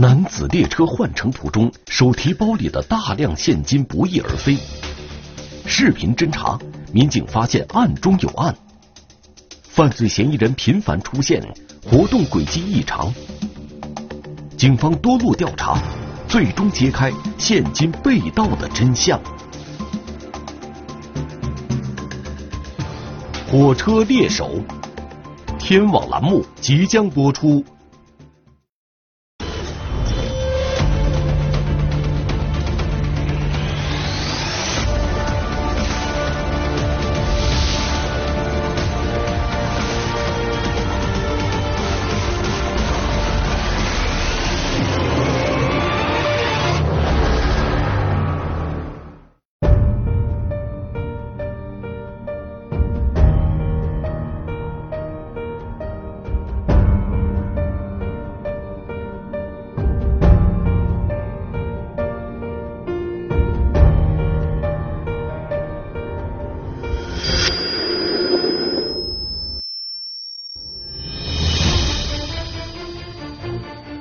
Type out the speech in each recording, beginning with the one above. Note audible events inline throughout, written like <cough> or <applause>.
男子列车换乘途中，手提包里的大量现金不翼而飞。视频侦查，民警发现案中有案，犯罪嫌疑人频繁出现，活动轨迹异常。警方多路调查，最终揭开现金被盗的真相。火车猎手，天网栏目即将播出。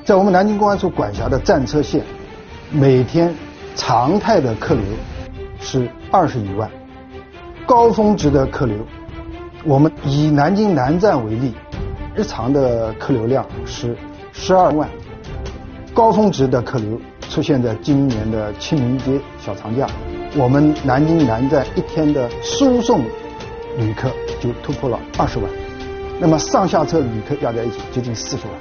在我们南京公安处管辖的战车线，每天常态的客流是二十余万，高峰值的客流，我们以南京南站为例，日常的客流量是十二万，高峰值的客流出现在今年的清明节小长假，我们南京南站一天的输送旅客就突破了二十万，那么上下车旅客加在一起接近四十万。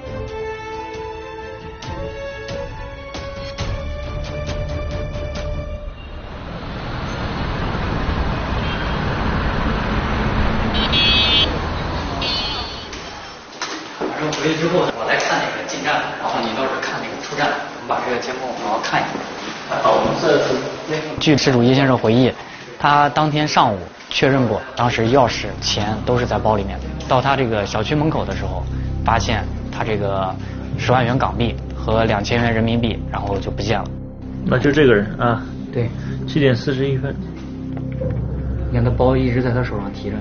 据事主叶先生回忆，他当天上午确认过，当时钥匙、钱都是在包里面。到他这个小区门口的时候，发现他这个十万元港币和两千元人民币，然后就不见了。那就这个人啊？对。七点四十一分，你看他包一直在他手上提着，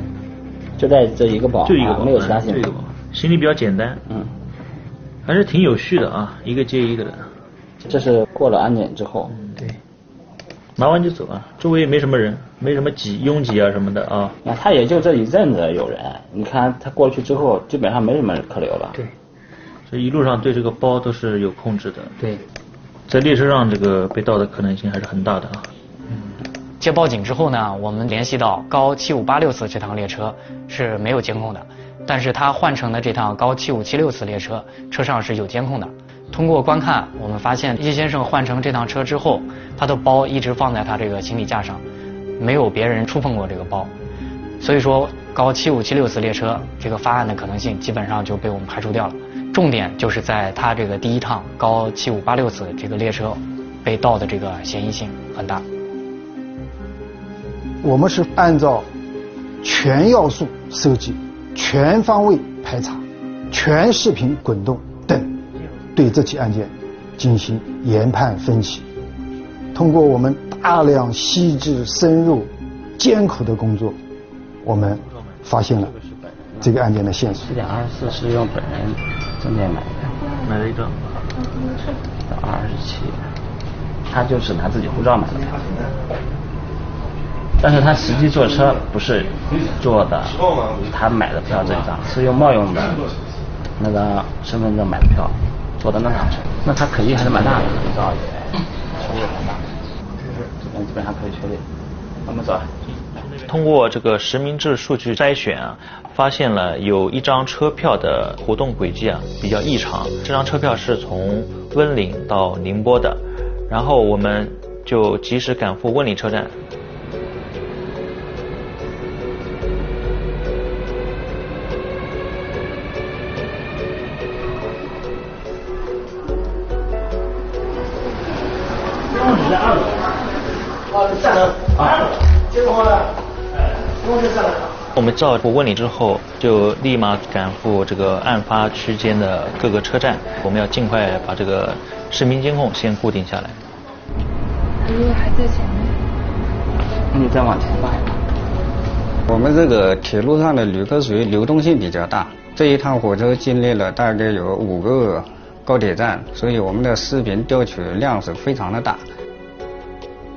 就带这一个包，就一个包，没有其他行李。行李比较简单，嗯，还是挺有序的啊，一个接一个的。这是过了安检之后。对。拿完就走啊，周围也没什么人，没什么挤拥挤啊什么的啊。那他也就这一阵子有人，你看他过去之后，基本上没什么客流了。对，这一路上对这个包都是有控制的。对，在列车上这个被盗的可能性还是很大的啊。嗯，接报警之后呢，我们联系到高七五八六次这趟列车是没有监控的，但是他换乘的这趟高七五七六次列车车上是有监控的。通过观看，我们发现叶先生换乘这趟车之后，他的包一直放在他这个行李架上，没有别人触碰过这个包，所以说高七五七六次列车这个发案的可能性基本上就被我们排除掉了。重点就是在他这个第一趟高七五八六次这个列车被盗的这个嫌疑性很大。我们是按照全要素收集、全方位排查、全视频滚动。对这起案件进行研判分析，通过我们大量细致深入艰苦的工作，我们发现了这个案件的线索。四点二十四是用本人证件买的，买了一张。到二十七，他就是拿自己护照买的票，但是他实际坐车不是坐的他买的票这张，是用冒用的那个身份证买的票。坐的那趟车，那他肯定还是蛮大的，你知道的，车也蛮大，这边基本上可以确定。我们走。通过这个实名制数据筛选啊，发现了有一张车票的活动轨迹啊比较异常。这张车票是从温岭到宁波的，然后我们就及时赶赴温岭车站。我们照顾问你之后，就立马赶赴这个案发区间的各个车站。我们要尽快把这个视频监控先固定下来。他如果还在前面，那你再往前吧。我们这个铁路上的旅客属于流动性比较大，这一趟火车经历了大概有五个高铁站，所以我们的视频调取量是非常的大。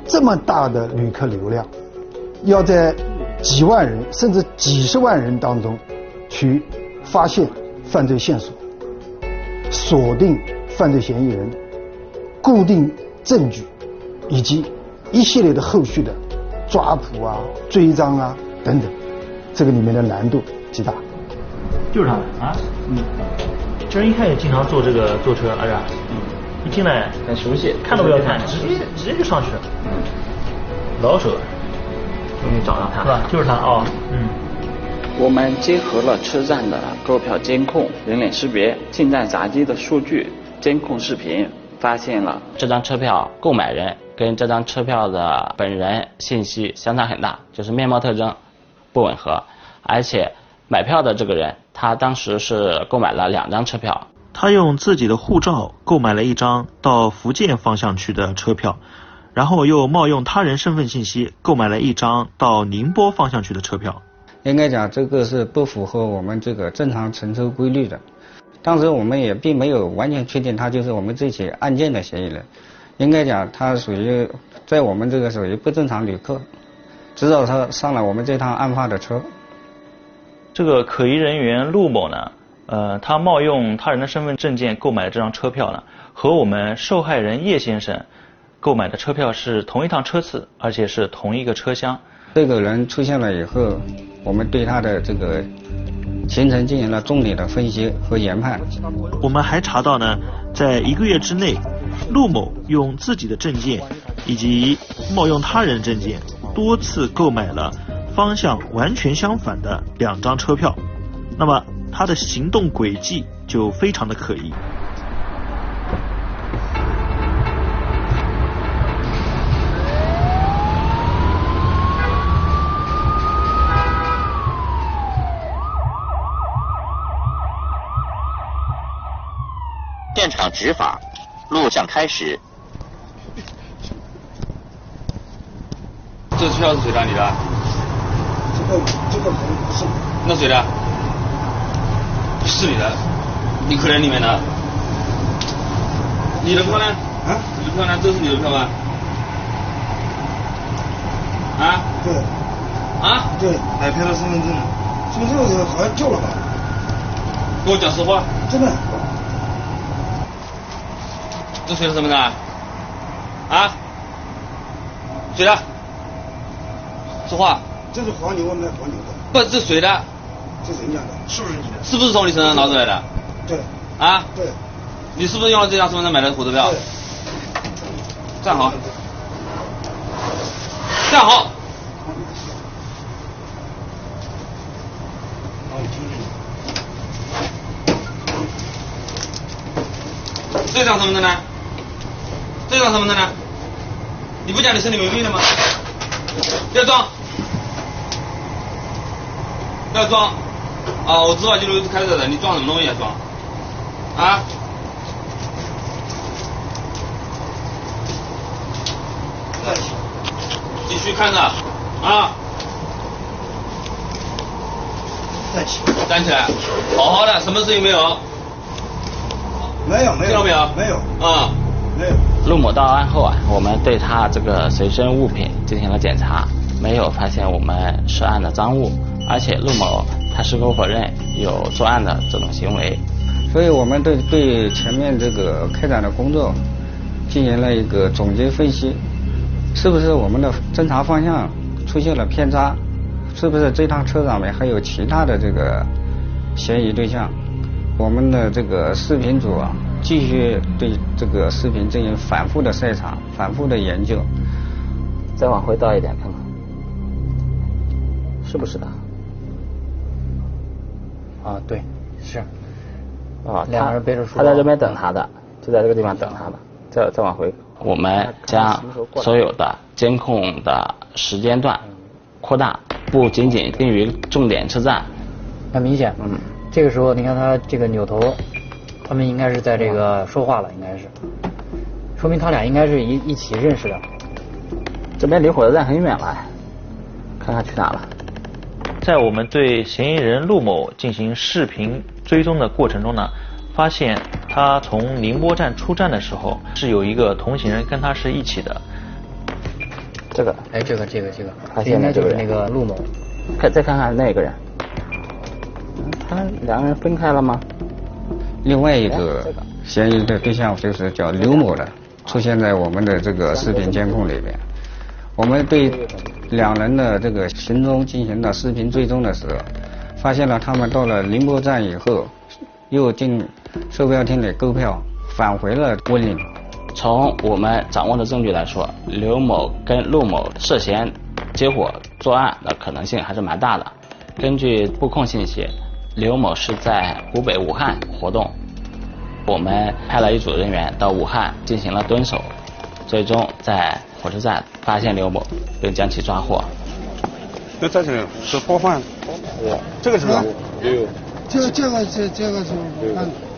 这么大的旅客流量，要在几万人甚至几十万人当中去发现犯罪线索、锁定犯罪嫌疑人、固定证据，以及一系列的后续的抓捕啊、追赃啊等等，这个里面的难度极大。就是他啊，嗯，这人一看也经常坐这个坐车，是吧？嗯，一进来很熟悉，看都不要看，直接直接就上去了。嗯，老手，终于找到他，是吧？就是他哦，嗯。我们结合了车站的购票监控、人脸识别、进站闸机的数据、监控视频，发现了这张车票购买人跟这张车票的本人信息相差很大，就是面貌特征不吻合，而且买票的这个人他当时是购买了两张车票，他用自己的护照购买了一张到福建方向去的车票，然后又冒用他人身份信息购买了一张到宁波方向去的车票。应该讲这个是不符合我们这个正常乘车规律的。当时我们也并没有完全确定他就是我们这起案件的嫌疑人，应该讲他属于在我们这个属于不正常旅客，直到他上了我们这趟案发的车。这个可疑人员陆某呢，呃，他冒用他人的身份证件购买的这张车票呢，和我们受害人叶先生购买的车票是同一趟车次，而且是同一个车厢。这个人出现了以后，我们对他的这个行程进行了重点的分析和研判。我们还查到呢，在一个月之内，陆某用自己的证件以及冒用他人证件，多次购买了方向完全相反的两张车票。那么他的行动轨迹就非常的可疑。现场执法，录像开始。这车票是谁的？你的？这个这个不是。那谁的？是你的，你口袋里面的。你的票呢？啊？你的票呢？这是你的票吧？啊？对。啊？对。买票的身份证。身份证好像旧了吧？跟我讲实话。真的。这谁的身份证啊？啊？谁的？说话。这是黄牛，卖黄牛的。不，这谁的？这人家的，是不是你的？是不是从你身上拿出来的？对。啊？对。你是不是用了这张身份证买的火车票？站好。站好。这张身份证呢？这张身份证呢？你不讲你身体没病的吗？不要装，不要装。啊，我执法记录是开着的，你装什么东西啊？装？啊？继续看着，啊？站起。站起来，好好的，什么事情没有？没有，没有。听到没有？没有。啊？没有。陆某到案后啊，我们对他这个随身物品进行了检查，没有发现我们涉案的赃物，而且陆某他矢口否认有作案的这种行为。所以我们对对前面这个开展的工作进行了一个总结分析，是不是我们的侦查方向出现了偏差？是不是这趟车上面还有其他的这个嫌疑对象？我们的这个视频组啊，继续对这个视频进行反复的筛查、反复的研究。再往回倒一点看看，是不是的？啊，对，是。啊，两个人背着书包他在这边等他的，就在这个地方等他的。再再往回，我们将所有的监控的时间段扩大，不仅仅定于重点车站。很明显，嗯，这个时候你看他这个扭头，他们应该是在这个说话了，应该是，说明他俩应该是一一起认识的。这边离火车站很远了，看看去哪了。在我们对嫌疑人陆某进行视频追踪的过程中呢，发现他从宁波站出站的时候，是有一个同行人跟他是一起的。这个，哎，这个这个这个，发现应该就是那个那个陆某。看再看看那个人，他两个人分开了吗？另外一个嫌疑的对象就是叫刘某的，出现在我们的这个视频监控里边。我们对两人的这个行踪进行了视频追踪的时候，发现了他们到了宁波站以后，又进售票厅里购票，返回了温岭。从我们掌握的证据来说，刘某跟陆某涉嫌结伙作案的可能性还是蛮大的。根据布控信息，刘某是在湖北武汉活动，我们派了一组人员到武汉进行了蹲守，最终在火车站发现刘某，并将其抓获。那这是是包饭，这个是吧？有这个这个这这个是。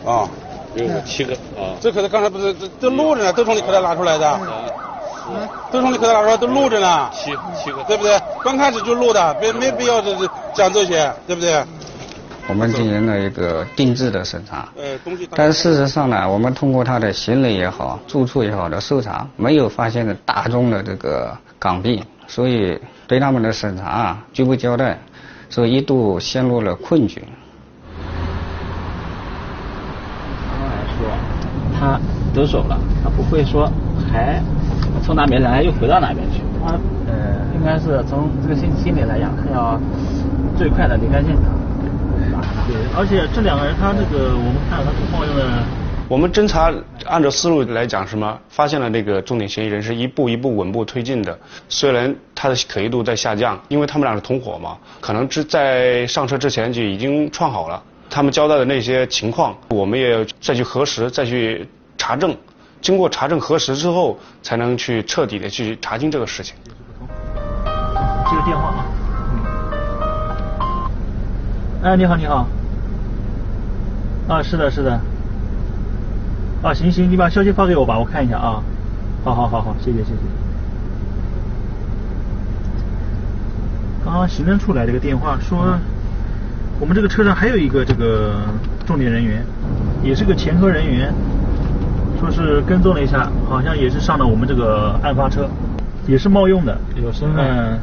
啊，有七个啊。这可是刚才不是这都录着呢，都从你口袋拿出来的，都从你口袋拿出来，都录着呢，七七个，对不对？刚开始就录的，没没必要这这讲这些，对不对？我们进行了一个定制的审查，呃，东西。但事实上呢，我们通过他的行李也好、住处也好的搜查，没有发现大宗的这个港币，所以对他们的审查啊拒不交代，所以一度陷入了困局。刚来说，他得手了，他不会说还从哪边来又回到哪边去，他呃应该是从这个心心理来讲，他要最快的离开现场。对，而且这两个人，他这个我们看他冒用了。我们侦查按照思路来讲，什么发现了那个重点嫌疑人是一步一步稳步推进的，虽然他的可疑度在下降，因为他们俩是同伙嘛，可能之在上车之前就已经串好了。他们交代的那些情况，我们也再去核实，再去查证。经过查证核实之后，才能去彻底的去查清这个事情。这个电话啊。哎，你好，你好。啊，是的，是的。啊，行行，你把消息发给我吧，我看一下啊。好好好好，谢谢谢谢。刚刚行政处来了个电话，说我们这个车上还有一个这个重点人员，也是个前科人员，说是跟踪了一下，好像也是上了我们这个案发车，也是冒用的，有身份。嗯。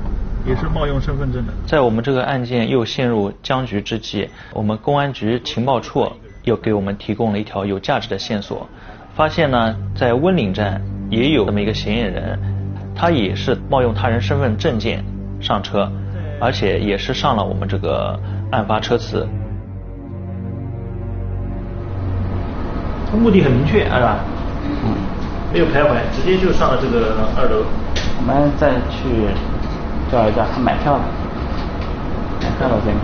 也是冒用身份证的。在我们这个案件又陷入僵局之际，我们公安局情报处又给我们提供了一条有价值的线索，发现呢，在温岭站也有这么一个嫌疑人，他也是冒用他人身份证件上车，而且也是上了我们这个案发车次。他目的很明确，是吧？嗯。没有徘徊，直接就上了这个二楼。我们再去。叫一叫他买票的，买票的这个。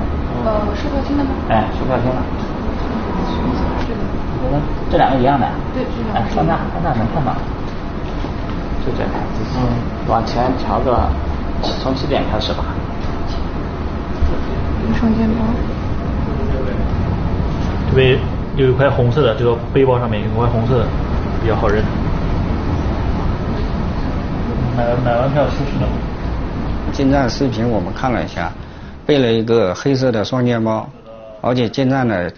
呃，售票厅的吗？哎，售票厅的。我们这两个一样的。对，这两个。哎，上那上那能看到。就这样。嗯。往前调个，从起点开始吧。双肩包。这边有一块红色的，这个背包上面有一块红色的，比较好认。买买完票出去了。进站视频我们看了一下，背了一个黑色的双肩包，而且进站的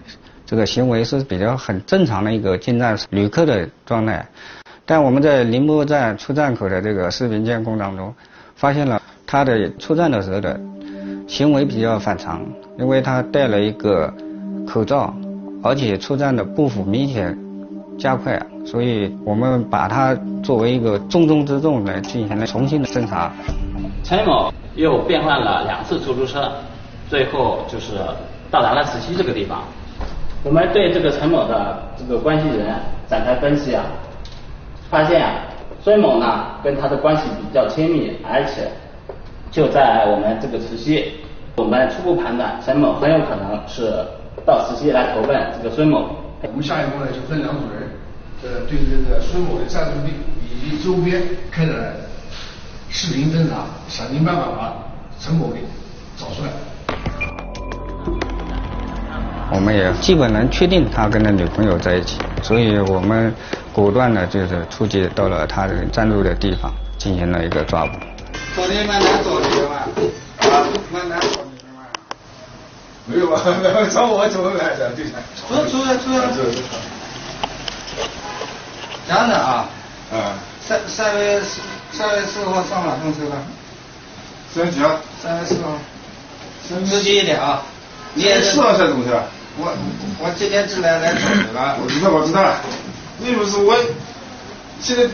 这个行为是比较很正常的一个进站旅客的状态。但我们在宁波站出站口的这个视频监控当中，发现了他的出站的时候的行为比较反常，因为他戴了一个口罩，而且出站的步幅明显加快，所以我们把他作为一个重中之重来进行了重新的侦查。陈某又变换了两次出租车，最后就是到达了慈溪这个地方。我们对这个陈某的这个关系人展开分析啊，发现啊，孙某呢跟他的关系比较亲密，而且就在我们这个慈溪，我们初步判断陈某很有可能是到慈溪来投奔这个孙某。我们下一步呢就分两组人，呃，对这个孙某的暂住地以及周边开展。视频侦查，想尽办法把陈某给找出来。我们也基本能确定他跟他女朋友在一起，所以我们果断的就是出击到了他的暂住的地方，进行了一个抓捕。昨天蛮难找的嘛，啊，蛮难找的嘛。没有吧？<laughs> 找我怎么来的？对的。出出来出来。这样的啊，嗯，三三月四三月四号上哪趟车了？三月几号？三月四号。自己一点啊。你也四号下怎么去？我我今天是来来找你了。我知道我知道，你不是我，现在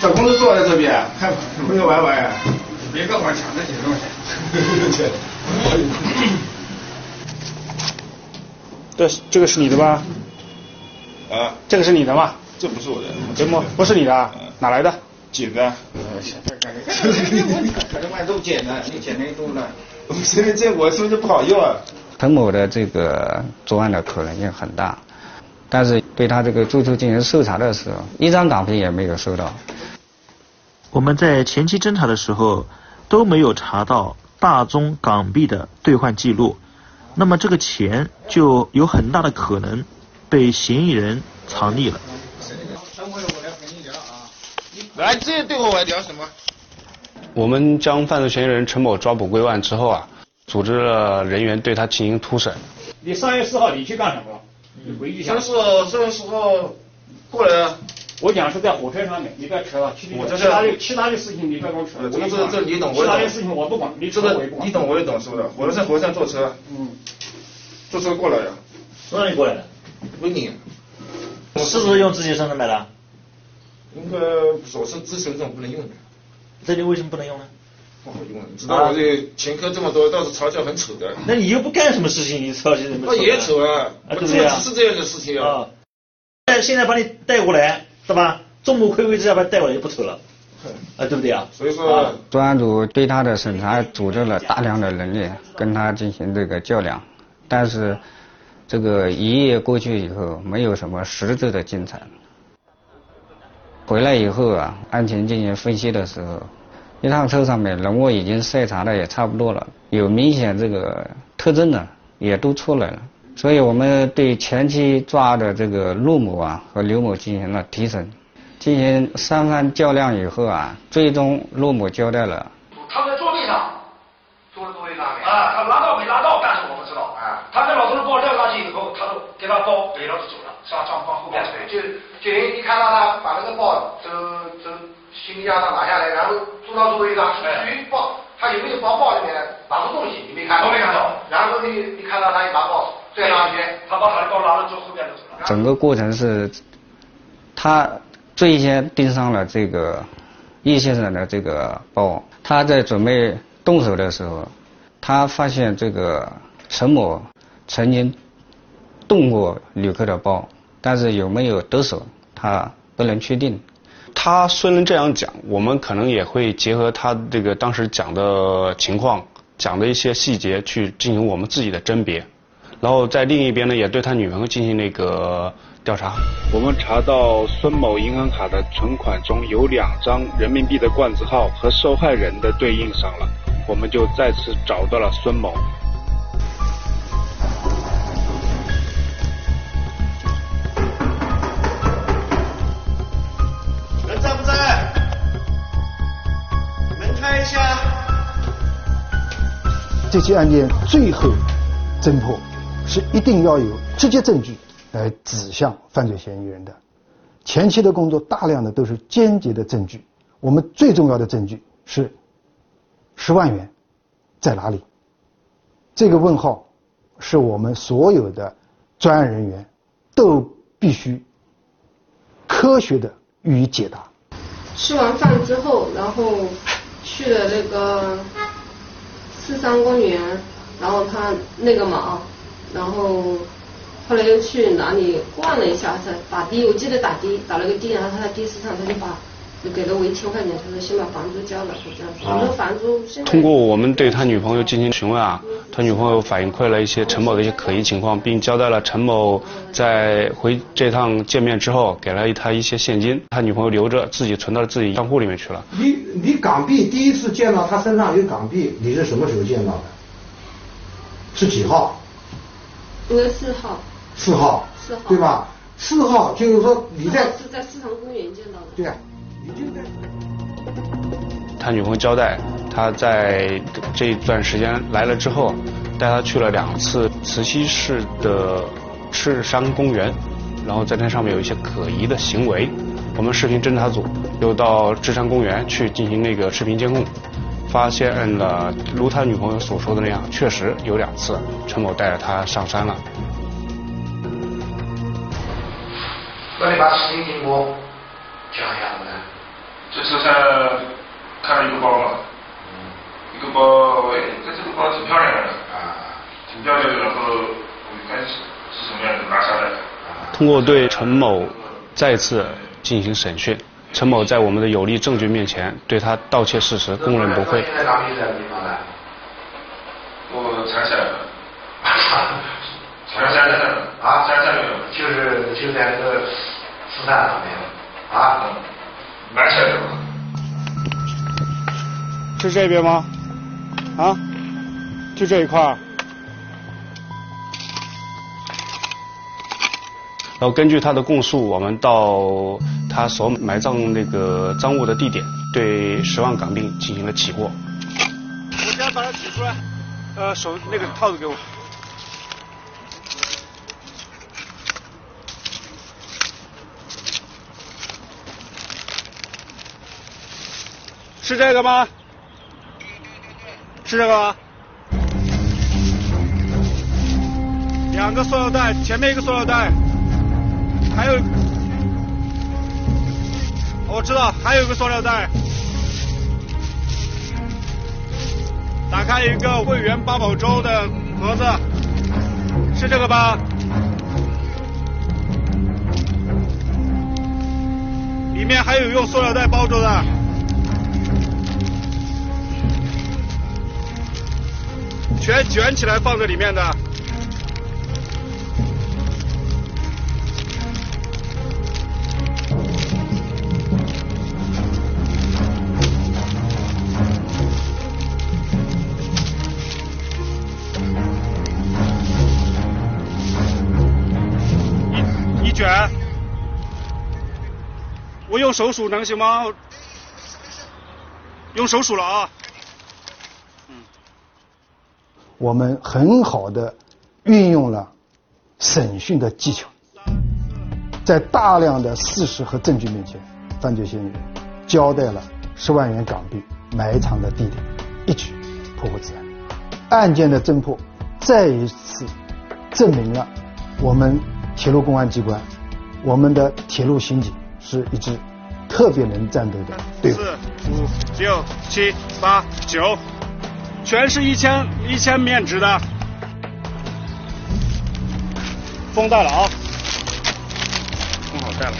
找工作坐在这边，还没有玩玩呀？别跟我抢 <laughs> 这些东西。这这个是你的吧？啊，这个是你的吗？这不是我的。怎么不是你的？哪来的？捡的。可能买都捡的，你捡那多了。我现在这我是不是不好用啊。陈某的这个作案的可能性很大，但是对他这个住处进行搜查的时候，一张港币也没有收到。我们在前期侦查的时候都没有查到大宗港币的兑换记录，那么这个钱就有很大的可能被嫌疑人藏匿了。来，这对我聊什么？我们将犯罪嫌疑人陈某抓捕归案之后啊，组织了人员对他进行突审。你三月四号你去干什么了？你回忆一下。三四号，三四号过来啊。我讲是在火车上面，你不要扯了。其我这其他的其他的事情你不要跟我扯。这这这你懂我懂。其他的事情我不管，你这个你懂我也懂，是不是？我在火车上坐车，嗯，坐车过来的。从哪里过来的？维尼。是不是用自己身份买的？应该手是自身证不能用的。这里为什么不能用呢？不好用，你知道我这前科这么多，倒是嘲笑很丑的。那你又不干什么事情，你嘲笑什么？那也丑啊！啊，对不对啊？是这样的事情啊。但现在把你带过来，是吧？众目睽睽之下把你带过来就不丑了，<laughs> 啊，对不对啊？所以说，专案组对他的审查组织了大量的人力，跟他进行这个较量，但是这个一夜过去以后，没有什么实质的进展。回来以后啊，安全进行分析的时候，一趟车上面人物已经筛查的也差不多了，有明显这个特征的也都出来了，所以我们对前期抓的这个陆某啊和刘某进行了提审，进行三番较量以后啊，最终陆某交代了。他在座位上，坐在座位上面啊，他拉到没拉到，但是我不知道啊。他跟老头的包撂上去以后，他就给他包背了就走了，是吧？往往后边推，就就一看到他把那个包从从行李架上拿下来，然后坐到座位上，至于包他有没有包包里面拿出东西，你没看到？都没看到。然后你你看到他一把包拽上去，他把他的包拿了之后，后边了。整个过程是，他最先盯上了这个叶先生的这个包。他在准备动手的时候，他发现这个陈某曾经动过旅客的包，但是有没有得手，他不能确定。他虽然这样讲，我们可能也会结合他这个当时讲的情况，讲的一些细节去进行我们自己的甄别，然后在另一边呢，也对他女朋友进行那个调查。我们查到孙某银行卡的存款中有两张人民币的冠字号和受害人的对应上了，我们就再次找到了孙某。这起案件最后侦破，是一定要有直接证据来指向犯罪嫌疑人的。前期的工作大量的都是间接的证据，我们最重要的证据是十万元在哪里？这个问号是我们所有的专案人员都必须科学的予以解答。吃完饭之后，然后去了那个四山公园，然后他那个嘛，然后后来又去哪里逛了一下，他打的，我记得打的打了个的，然后他在的士上他就把就给了我一千块钱，他说先把房租交了，就这样子。我说房租现在通过我们对他女朋友进行询问啊，他女朋友反馈了一些陈某的一些可疑情况，并交代了陈某在回这趟见面之后，给了他一些现金，他女朋友留着，自己存到了自己账户里面去了。你你港币第一次见到他身上有港币，你是什么时候见到的？是几号？五月四号。四号。四号。对吧？四号就是说你在是在四塘公园见到的。对啊，你就在。他女朋友交代，他在这一段时间来了之后，带他去了两次慈溪市的赤山公园，然后在那上面有一些可疑的行为。我们视频侦查组又到赤山公园去进行那个视频监控，发现了如他女朋友所说的那样，确实有两次陈某带着他上山了。那你把视频给我讲一下，好不好？这车上看了一个包嘛，一个包，哎，这这个包挺漂亮的，啊，挺漂亮的，然后我一看是是什么样的，拿下来。通过对陈某再次进行审讯，陈某在我们的有力证据面前，对他盗窃事实供认不讳。现在港币在地方呢？我藏起来了，藏山上了，啊，山上面就是就在那个四山上面，啊，拿起来了。是这边吗？啊？就这一块儿。然后根据他的供述，我们到他所埋葬那个赃物的地点，对十万港币进行了起获。我先把它取出来，呃，手那个套子给我。是这个吗？是这个吗？两个塑料袋，前面一个塑料袋，还有，我知道还有一个塑料袋。打开一个桂圆八宝粥的盒子，是这个吧？里面还有用塑料袋包着的。全卷起来放在里面的。一一卷，我用手数能行吗？用手数了啊。我们很好的运用了审讯的技巧，在大量的事实和证据面前，犯罪嫌疑人交代了十万元港币埋藏的地点，一举破获此案。案件的侦破再一次证明了我们铁路公安机关，我们的铁路刑警是一支特别能战斗的队伍。四五六七八九，全是一千一千面值的，封袋了啊，封好袋了。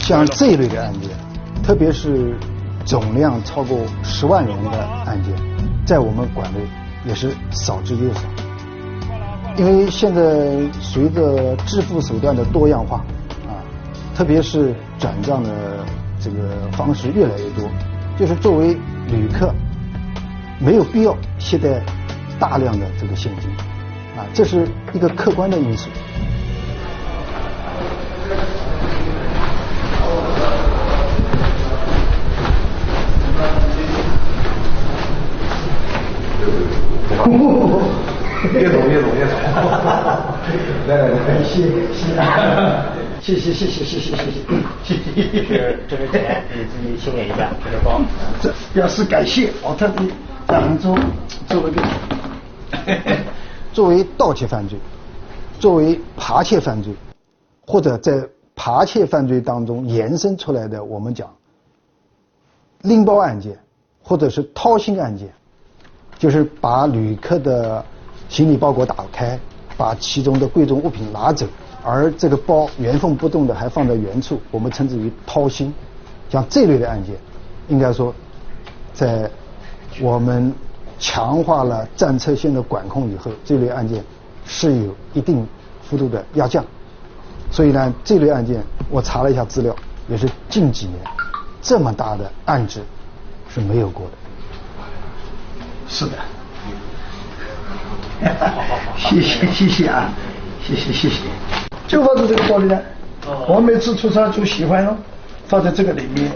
像这一类的案件，特别是总量超过十万元的案件，在我们馆内也是少之又少。因为现在随着支付手段的多样化，啊，特别是转账的这个方式越来越多，就是作为旅客，没有必要携带大量的这个现金，啊，这是一个客观的因素。越走越走越走。来来来，谢谢谢谢谢谢谢谢谢谢谢谢。这个钱你自己清点一下，这个包。这表示感谢，我特地在杭州做了个。<laughs> 作为盗窃犯罪，作为扒窃犯罪，或者在扒窃犯罪当中延伸出来的，我们讲拎包案件，或者是掏心案件，就是把旅客的行李包裹打开，把其中的贵重物品拿走，而这个包原封不动的还放在原处，我们称之为掏心。像这类的案件，应该说，在我们强化了战车线的管控以后，这类案件是有一定幅度的压降。所以呢，这类案件我查了一下资料，也是近几年这么大的案值是没有过的。是的。<laughs> 谢谢谢谢啊，谢谢谢谢。就放在这个包里呢，我每次出差就喜欢哦，放在这个里面，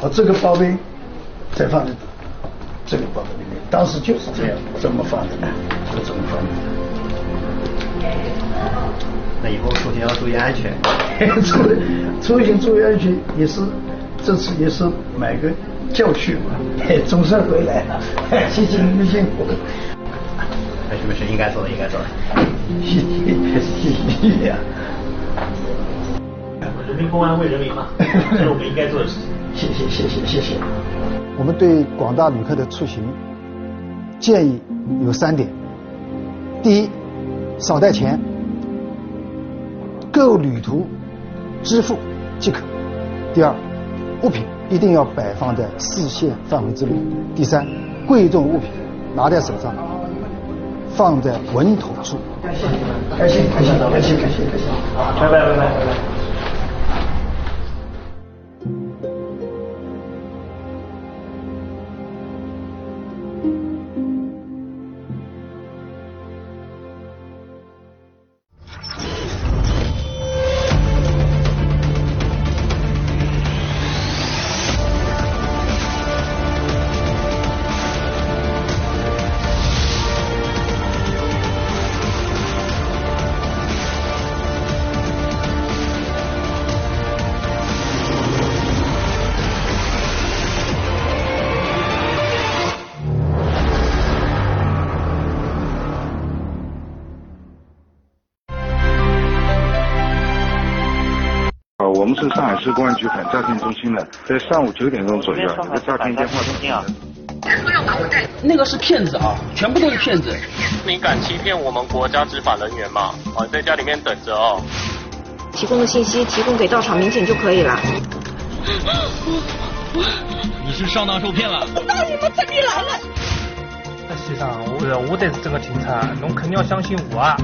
我这个包呗，再放在这个包里面。当时就是这样，这么放的，就这么放的。那以后出行要注意安全。出出行注意安全也是这次也是买个教训嘛，总算回来了，谢谢你们辛苦。没事没事，应该做的应该做的。谢谢谢谢呀。人民公安为人民嘛，<laughs> 这是我们应该做的事情。谢谢谢谢谢谢。我们对广大旅客的出行建议有三点：第一，少带钱，购旅途支付即可；第二，物品一定要摆放在视线范围之内；第三，贵重物品拿在手上，放在稳妥处。开心开心开心开心开心开心，拜拜拜拜拜拜。是上海市公安局反诈骗中心的，在上午九点钟左右，有个诈骗电话中心啊。那个是骗子啊，全部都是骗子。你敢欺骗我们国家执法人员吗？啊，在家里面等着哦。提供的信息提供给到场民警就可以了。你是上当受骗了？我到你们这里来了。实际上，我我得是这个警察，侬肯定要相信我啊。